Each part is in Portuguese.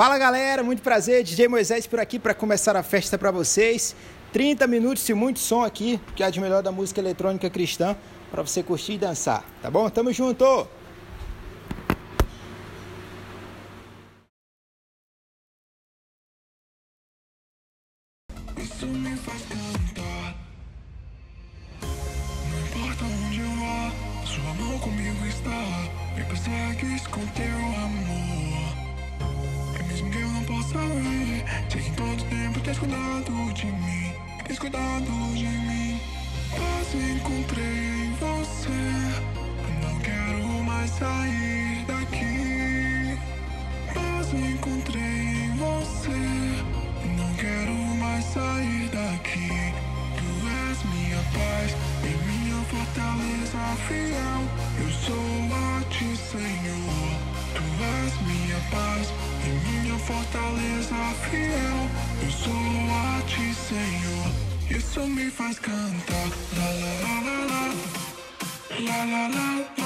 Fala galera, muito prazer, DJ Moisés por aqui para começar a festa para vocês. 30 minutos e muito som aqui, que é de melhor da música eletrônica cristã, para você curtir e dançar, tá bom? Tamo junto! First contact. La la la la la. La la la.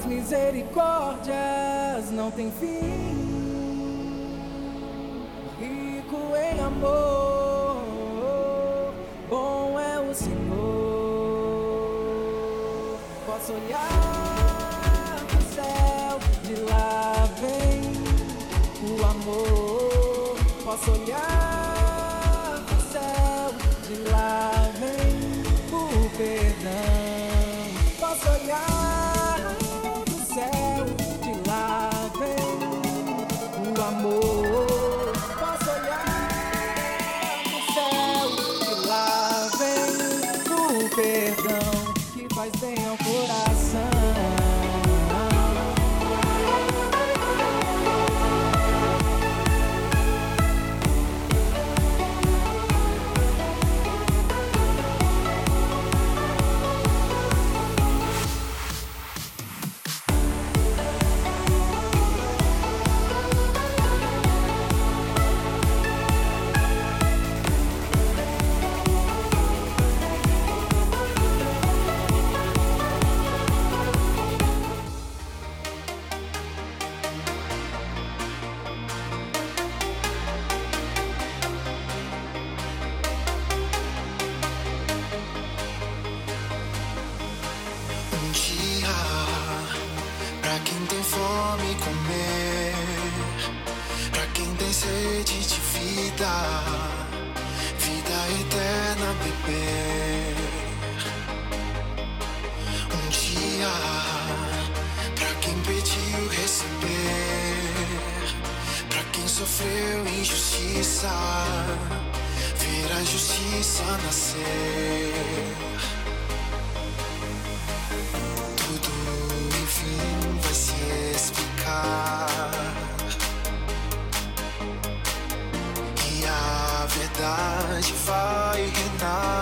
tuas misericórdias não têm fim. Rico em amor, bom é o Senhor. Posso olhar pro céu, de lá vem o amor. Posso olhar. time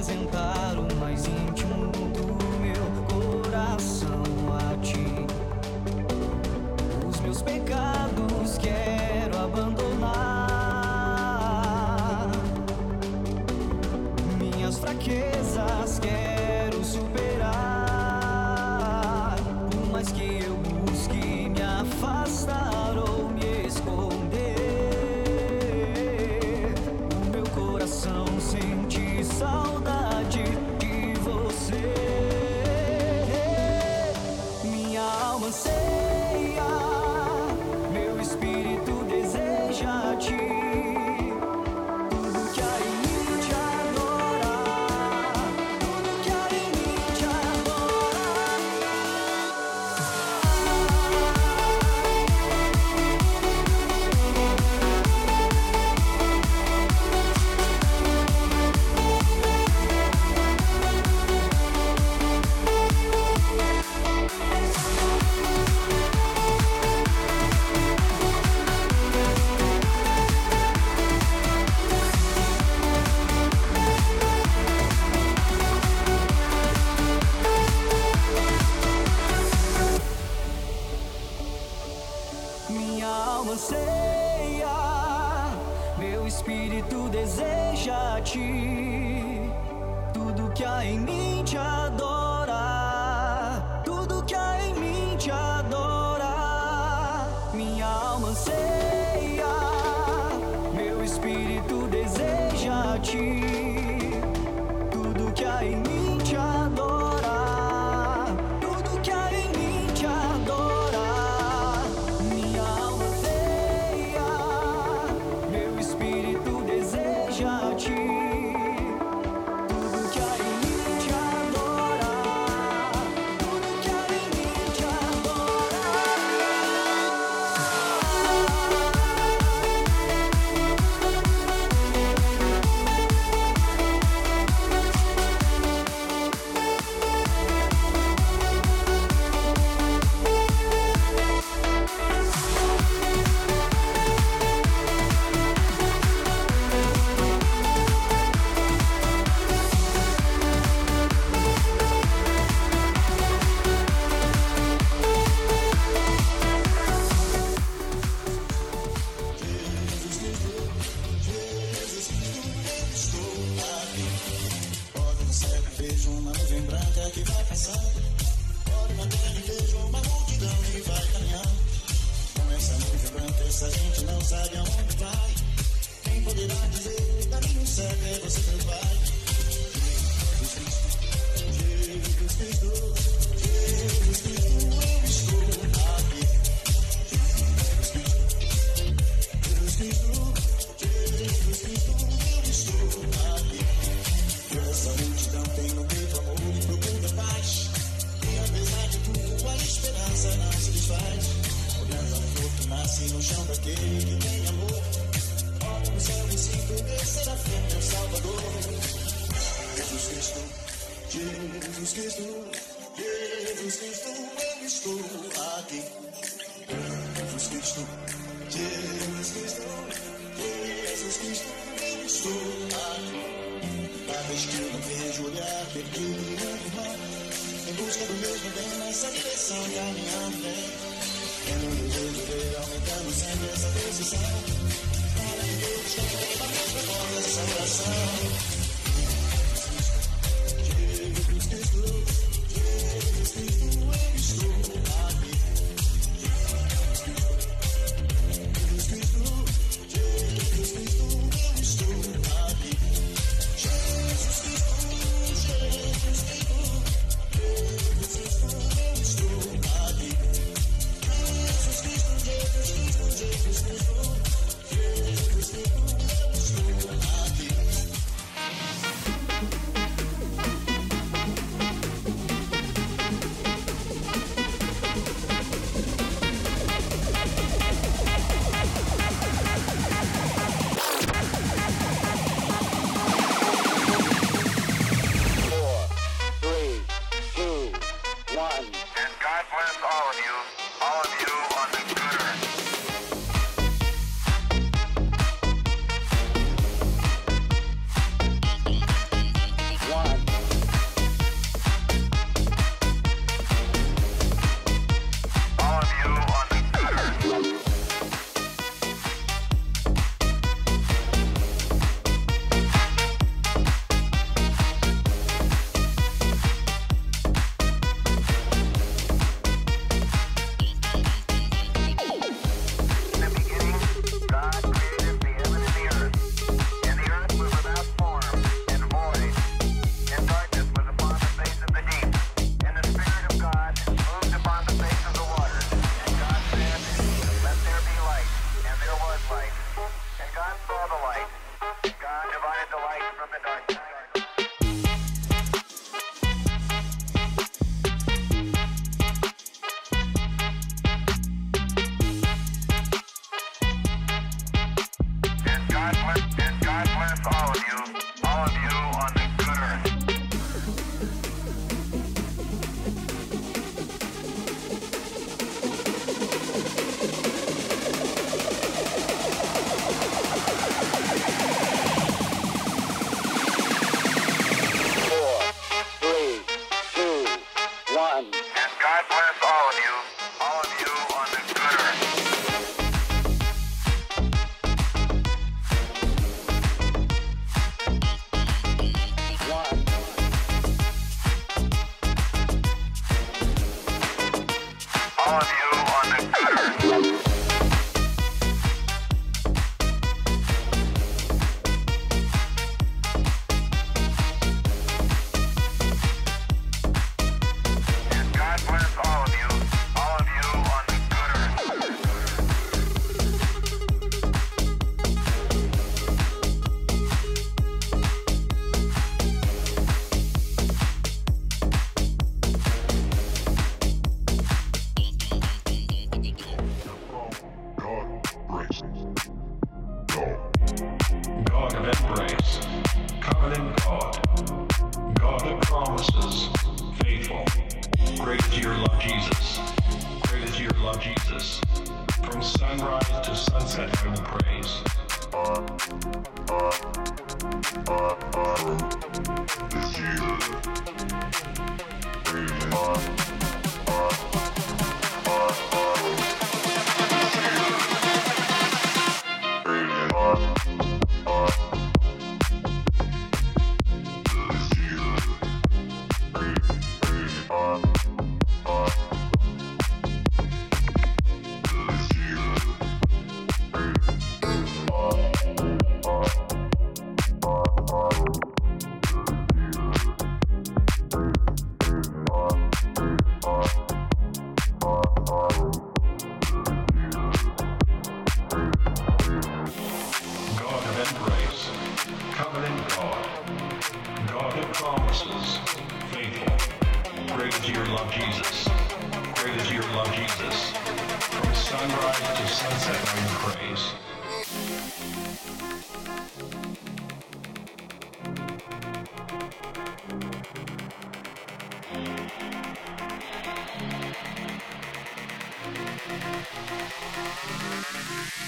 apresentar o mais íntimo essa gente não sabe aonde vai. Quem poderá dizer o caminho certo é você, meu pai. Jesus Cristo, Jesus Cristo. of embrace, covenant God, God of promises, faithful. Great is your love, Jesus. Great is your love, Jesus. From sunrise to sunset, I will praise. It's Jesus. Praise Jesus. Faithful. Great is your love, Jesus. Great is your love, Jesus. From sunrise to sunset, I praise.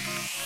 Thank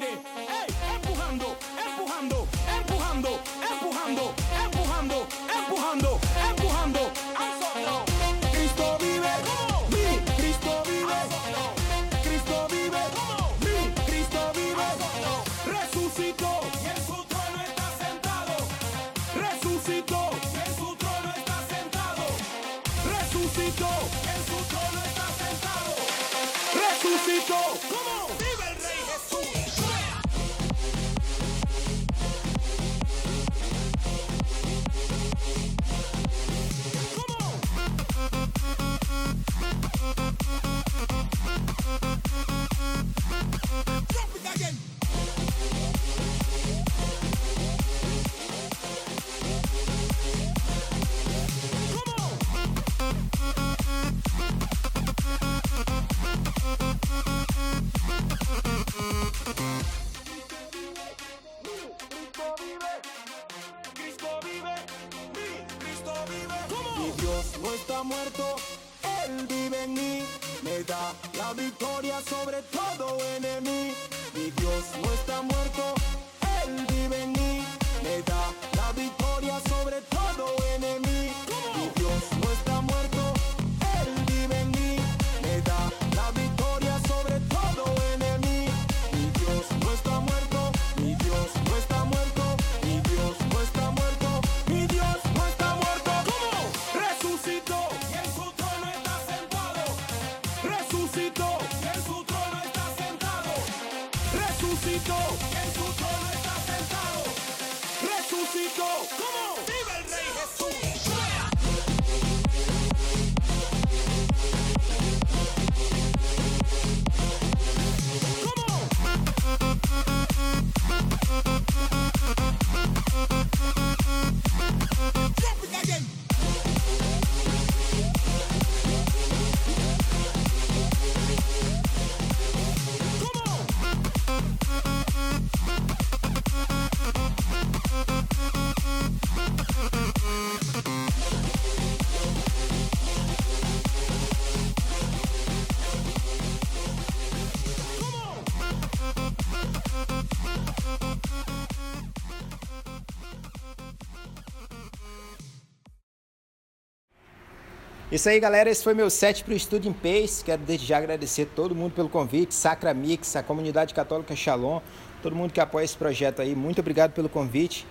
lady. Hey! Dios no está muerto, Él vive en mí. Me da la victoria sobre todo enemigo. Mi Dios no está muerto, Él vive en mí. Me da Isso aí, galera. Esse foi meu set para o Estúdio em Pace. Quero desde já agradecer todo mundo pelo convite. Sacra Mix, a comunidade católica Shalom, todo mundo que apoia esse projeto aí. Muito obrigado pelo convite.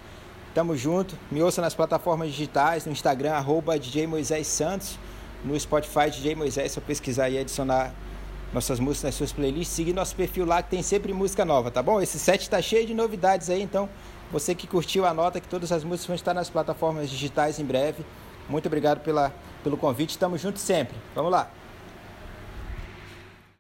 Tamo junto. Me ouça nas plataformas digitais, no Instagram, arroba DJ Moisés Santos, no Spotify DJ Moisés, eu pesquisar e adicionar nossas músicas nas suas playlists. Seguir nosso perfil lá que tem sempre música nova, tá bom? Esse set tá cheio de novidades aí, então você que curtiu, anota que todas as músicas vão estar nas plataformas digitais em breve. Muito obrigado pela, pelo convite. Tamo junto sempre. Vamos lá.